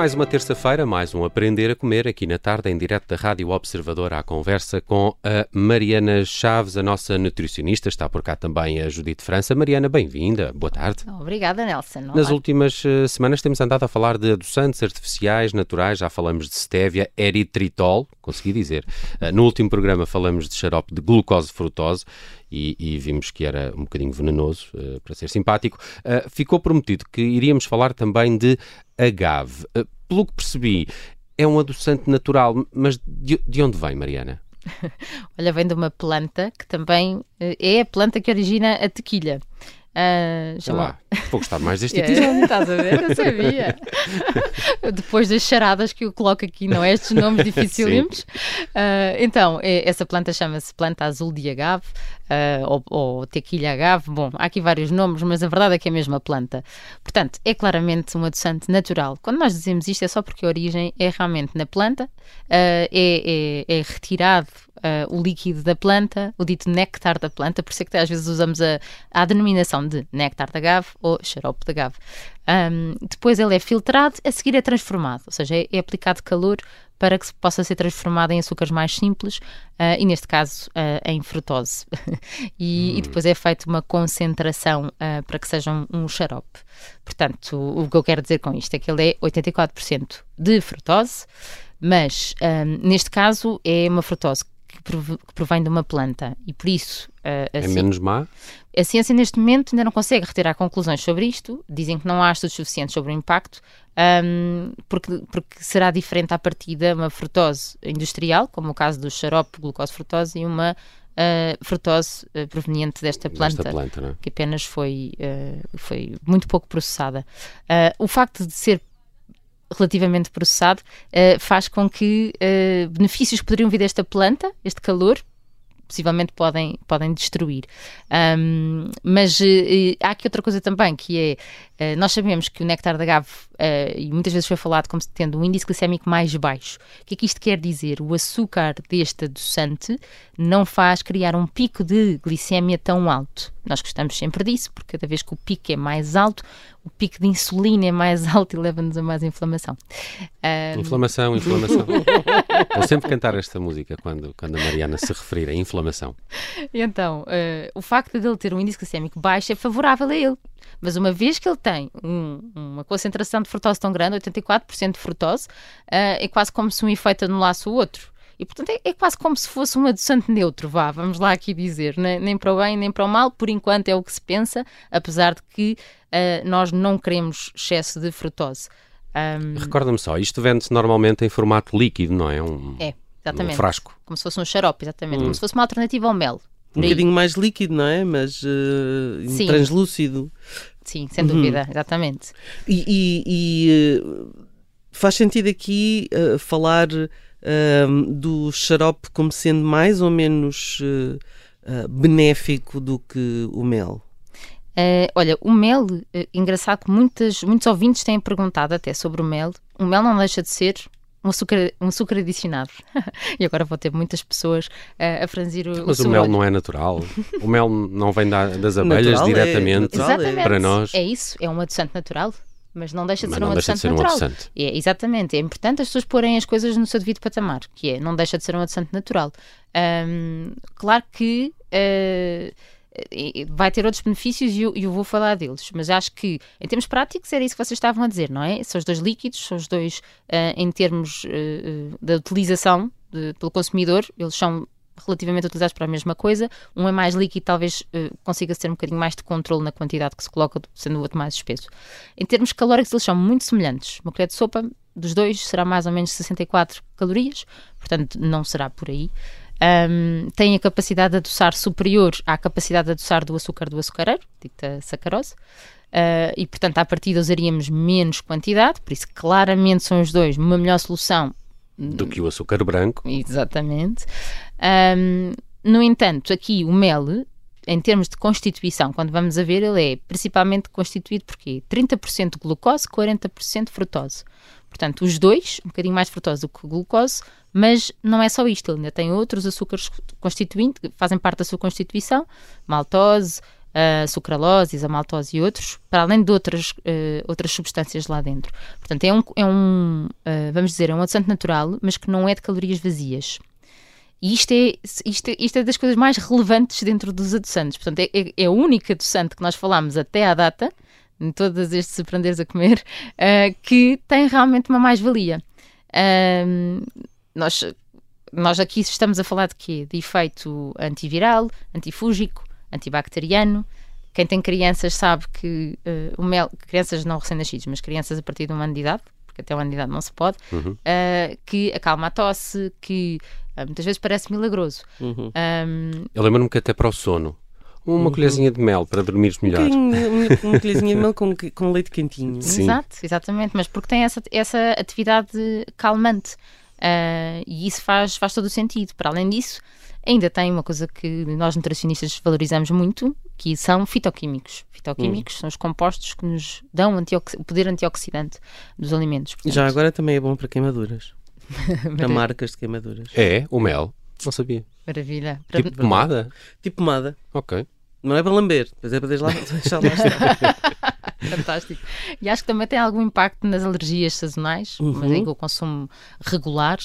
Mais uma terça-feira, mais um Aprender a Comer aqui na tarde, em direto da Rádio Observador, à conversa com a Mariana Chaves, a nossa nutricionista. Está por cá também a Judite França. Mariana, bem-vinda. Boa tarde. Obrigada, Nelson. Olá. Nas últimas uh, semanas temos andado a falar de adoçantes artificiais, naturais. Já falamos de stevia, eritritol, consegui dizer. Uh, no último programa falamos de xarope de glucose-frutose e, e, vimos que era um bocadinho venenoso, uh, para ser simpático. Uh, ficou prometido que iríamos falar também de agave. Uh, pelo que percebi, é um adoçante natural, mas de, de onde vem, Mariana? Olha, vem de uma planta que também é a planta que origina a tequilha. Uh, chama... lá, vou gostar mais deste episódio. Estás a ver? Eu sabia. Depois das charadas que eu coloco aqui, não é? Estes nomes dificílimos. Uh, então, é, essa planta chama-se planta azul de agave uh, ou, ou tequilha agave. Bom, há aqui vários nomes, mas a verdade é que é a mesma planta. Portanto, é claramente um adoçante natural. Quando nós dizemos isto é só porque a origem é realmente na planta, é, é, é retirado uh, o líquido da planta, o dito néctar da planta, por isso é que às vezes usamos a, a denominação de néctar de agave ou xarope de agave. Um, depois ele é filtrado, a seguir é transformado, ou seja, é, é aplicado calor para que possa ser transformado em açúcares mais simples uh, e, neste caso, uh, em frutose. e, hum. e, depois é feita uma concentração uh, para que seja um, um, xarope. Portanto, o, o, que eu quero dizer com isto é que ele é 84% de frutose, mas um, neste caso é uma frutose que provém de uma planta e por isso uh, é menos má? A ciência neste momento ainda não consegue retirar conclusões sobre isto, dizem que não há estudos suficientes sobre o impacto, um, porque, porque será diferente à partida uma frutose industrial, como o caso do xarope glucose-frutose e uma uh, frutose uh, proveniente desta planta, desta planta é? que apenas foi, foi muito pouco processada. o facto de ser relativamente processado, uh, faz com que uh, benefícios poderiam vir desta planta, este calor, possivelmente podem, podem destruir. Um, mas uh, há aqui outra coisa também, que é, uh, nós sabemos que o néctar de agave, uh, e muitas vezes foi falado como tendo um índice glicémico mais baixo. O que é que isto quer dizer? O açúcar deste adoçante não faz criar um pico de glicémia tão alto. Nós gostamos sempre disso, porque cada vez que o pico é mais alto, o pico de insulina é mais alto e leva-nos a mais inflamação. Um... Inflamação, inflamação. Vou sempre cantar esta música quando, quando a Mariana se referir a inflamação. Então, uh, o facto de ele ter um índice glicémico baixo é favorável a ele. Mas uma vez que ele tem um, uma concentração de frutose tão grande, 84% de frutose, uh, é quase como se um efeito anulasse o outro. E, portanto, é, é, quase como se fosse um adoçante neutro, vá, vamos lá aqui dizer. Nem, nem, para o bem, nem para o mal, por enquanto é o que se pensa, apesar de que uh, nós não queremos excesso de frutose. Um... Recorda-me só, isto vende-se normalmente em formato líquido, não é? Um, é, exatamente. Um frasco. Como se fosse um xarope, exatamente. Hum. Como se fosse uma alternativa ao mel. Um bocadinho mais líquido, não é? Mas uh, translúcido. Sim, sem uhum. dúvida, exatamente. E, e, e uh, faz sentido aqui uh, falar do xarope como sendo mais ou menos uh, uh, benéfico do que o mel? Uh, olha, o mel, engraçado que muitas, muitos ouvintes têm perguntado até sobre o mel. O mel não deixa de ser um açúcar, um açúcar adicionado. e agora vou ter muitas pessoas uh, a franzir o Mas o, o mel não é natural. O mel não vem da, das abelhas natural é, diretamente é, para nós. É isso, é um adoçante natural mas não deixa de mas ser um adoçante natural. Um É, exatamente, é importante as pessoas porem as coisas no seu devido patamar, que é, não deixa de ser um adoçante natural. Um, claro que uh, vai ter outros benefícios e eu, eu, vou falar deles, mas acho que em termos práticos era isso que vocês estavam a dizer, não é? São os dois líquidos, são os dois uh, em termos uh, da utilização de, pelo consumidor, eles são relativamente utilizados para a mesma coisa. Um é mais líquido, talvez uh, consiga ter um bocadinho mais de controle na quantidade que se coloca, sendo o outro mais espesso. Em termos calóricos, eles são muito semelhantes. Uma colher de sopa dos dois será mais ou menos 64 calorias, portanto, não será por aí. Um, tem a capacidade de adoçar superior à capacidade de adoçar do açúcar do açucareiro, dita sacarose. Uh, e portanto, à partida usaríamos menos quantidade, por isso claramente são os dois uma melhor solução do que o açúcar branco. Exatamente. Um, no entanto, aqui o mel, em termos de constituição, quando vamos a ver, ele é principalmente constituído por quê? 30% glucose, 40% frutose. Portanto, os dois, um bocadinho mais frutose do que glucose, mas não é só isto, ele ainda tem outros açúcares constituintes, que fazem parte da sua constituição, maltose, a sucralose, a maltose e outros, para além de outras, uh, outras substâncias lá dentro. Portanto, é um, é um uh, vamos dizer, é um adoçante natural, mas que não é de calorias vazias. E isto é, isto, é, isto é das coisas mais relevantes dentro dos adoçantes. Portanto, é, é, é o único adoçante que nós falamos até à data, em todos estes aprenderes a comer, uh, que tem realmente uma mais-valia. Uh, nós, nós aqui estamos a falar de quê? De efeito antiviral, antifúngico, antibacteriano. Quem tem crianças sabe que uh, o mel, crianças não recém-nascidos, mas crianças a partir de uma ano de idade, porque até uma ano de idade não se pode, uhum. uh, que acalma a tosse, que muitas vezes parece milagroso. Uhum. Um, Eu lembro-me que até para o sono. Uma uhum. colherzinha de mel para dormires melhor. Um uma, colherzinha de mel com, com leite quentinho. Sim. Exato, exatamente, mas porque tem essa, essa atividade calmante. Uh, e isso faz, faz todo o sentido. Para além disso, ainda tem uma coisa que nós nutricionistas valorizamos muito, que são fitoquímicos. Fitoquímicos hum. são os compostos que nos dão o poder antioxidante dos alimentos. Portanto... Já agora também é bom para queimaduras. para marcas de queimaduras. É, o mel. Não sabia. Maravilha. Tipo pomada? Tipo pomada. Ok. Não é para lamber, depois é para deixar lá, deixar lá estar. Fantástico. E acho que também tem algum impacto nas alergias sazonais, uhum. mas em o consumo regular.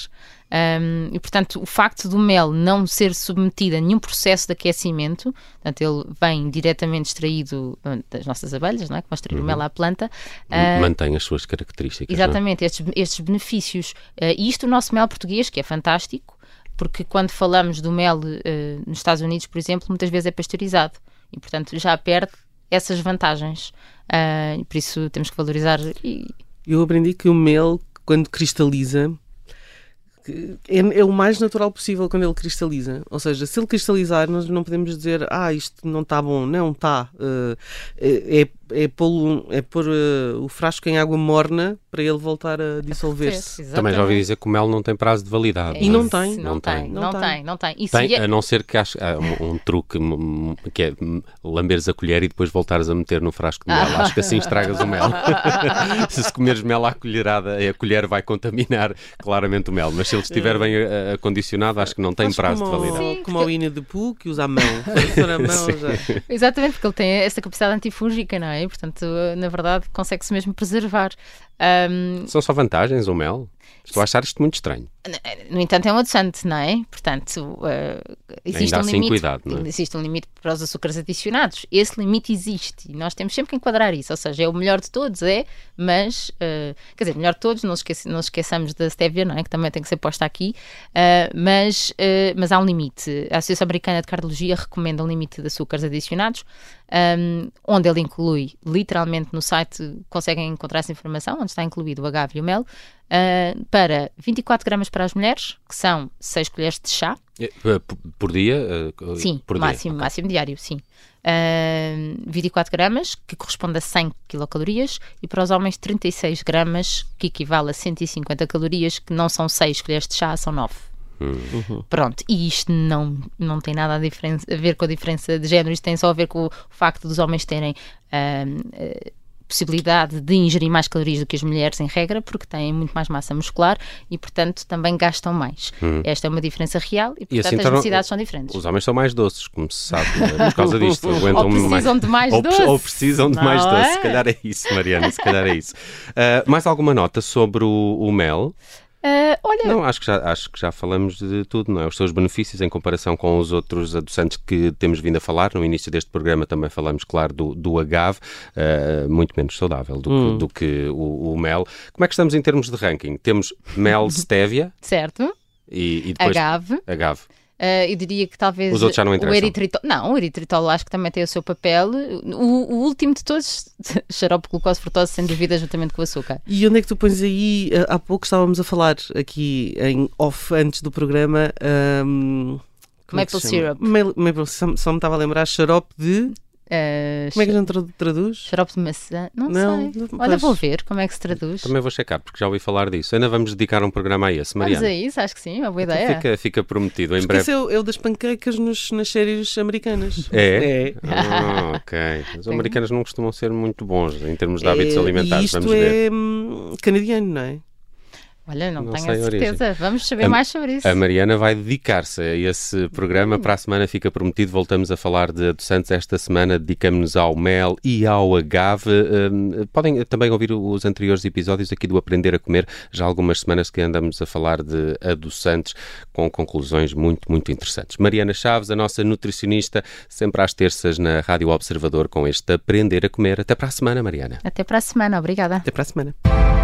Um, e, portanto, o facto do mel não ser submetido a nenhum processo de aquecimento, portanto, ele vem diretamente extraído das nossas abelhas, não é? que vão extrair uhum. o mel à planta. Uh, Mantém as suas características. É? Exatamente, é? estes, estes benefícios. Uh, e isto, o nosso mel português, que é fantástico, porque quando falamos do mel uh, nos Estados Unidos, por exemplo, muitas vezes é pasteurizado e, portanto, já perde essas vantagens. Uh, por isso temos que valorizar. E... Eu aprendi que o mel, quando cristaliza, é, é, o mais natural possível quando ele cristaliza. Ou seja, se ele cristalizar, nós não podemos dizer, ah, isto não está bom. Não, está. Uh, é, é pôr, é pôr uh, o frasco em água morna para ele voltar a dissolver-se. Também já ouvi dizer que o mel não tem prazo de validade. É e não tem. Não, não tem, tem. Não, tem, não tem. Isso tem, é... a não ser que acho, há um, um, truque que é lamberes a colher e depois voltares a meter no frasco de mel. Acho que assim estragas o mel. se se comeres mel à colherada, a colher vai contaminar claramente o mel. Mas se ele estiver bem eh, acondicionado, acho que não tem acho prazo como, de validade. Sim, como porque... a Ina de Poo, que usa a mão. a mão já... Exatamente, porque ele tem essa capacidade antifúngica, não é? E, portanto, na verdade, consegue-se mesmo preservar. Um... São só vantagens o mel? Estou a achar isto muito estranho. No entanto, é um adoçante, não é? Portanto, uh, existe Ainda um assim limite. Cuidado, não é? Existe um limite para os açúcares adicionados. Esse limite existe e nós temos sempre que enquadrar isso. Ou seja, é o melhor de todos, é, mas, uh, quer dizer, melhor de todos, não, esquece, não esqueçamos da stevia, não é? Que também tem que ser posta aqui, uh, mas, mas há um limite. A Associação Americana de Cardiologia recomenda um limite de açúcares adicionados, um, onde ele inclui, literalmente no site conseguem encontrar essa informação, onde está incluído o agave e o mel, uh, para 24 gramas para as mulheres, que são 6 colheres de chá. É, por dia? Uh, sim, por máximo, dia. máximo diário, sim. Uh, 24 gramas, que corresponde a 100 quilocalorias, e para os homens 36 gramas, que equivale a 150 calorias, que não são 6 colheres de chá, são 9. Uhum. Pronto, e isto não, não tem nada a, a, ver com a diferença de género, isto tem só a ver com o facto dos homens terem uh, possibilidade de ingerir mais calorias do que as mulheres, em regra, porque têm muito mais massa muscular e, portanto, também gastam mais. Hum. Esta é uma diferença real e, portanto, e assim, as necessidades são diferentes. Os homens são mais doces, como se sabe, é? por causa disto. Aguentam ou precisam mais, de mais ou, doce. Ou precisam de mais doce. É? Se calhar é isso, Mariana, se calhar é isso. Uh, mais alguma nota sobre o, o mel? Uh, olha... Não, acho que, já, acho que já falamos de tudo, não é? Os seus benefícios em comparação com os outros adoçantes que temos vindo a falar. No início deste programa também falamos, claro, do, do agave, uh, muito menos saudável do, hum. que, do que o, o, mel. Como é que estamos em termos de ranking? Temos mel stevia. certo. E, e depois... Agave. Agave. Uh, eu diria que talvez Os outros já não o eritritol, não, o eritritol acho que também tem o seu papel. O, o último de todos, xarope glucose frutose, sem dúvida, juntamente com o açúcar. E onde é que tu pões aí? Eh, há pouco estávamos a falar aqui em off antes do programa. Um, é Maple syrup. Maple, só, só me estava a lembrar xarope de Uh, como é que a gente traduz? Xarope de maçã? Não, não sei. Não, Olha, vou ver como é que se traduz. Também vou checar, porque já ouvi falar disso. Ainda vamos dedicar um programa a esse, Mariana. Vamos a isso, acho que sim, uma boa então ideia. Fica, fica prometido, em porque breve. Esse é o, o das panquecas nos, nas séries americanas. É? É. Ah, ok. Os americanos não costumam ser muito bons em termos de hábitos é, alimentares, isto vamos ver. é hum, canadiano, não é? Olha, não, Não tenho a a origem. certeza. Vamos saber A- mais sobre isso. A Mariana vai dedicar-se a esse programa. Para a semana fica prometido. Voltamos a falar de adoçantes. Esta semana dedicamos-nos ao mel e ao agave. Hum, podem também ouvir os anteriores episódios aqui do Aprender a Comer. Já há algumas semanas que andamos a falar de adoçantes com conclusões muito, muito interessantes. Mariana Chaves, a nossa nutricionista, sempre às terças na Rádio Observador com este Aprender a Comer. Até para a semana, Mariana. Até para a semana. Obrigada. Até para a semana.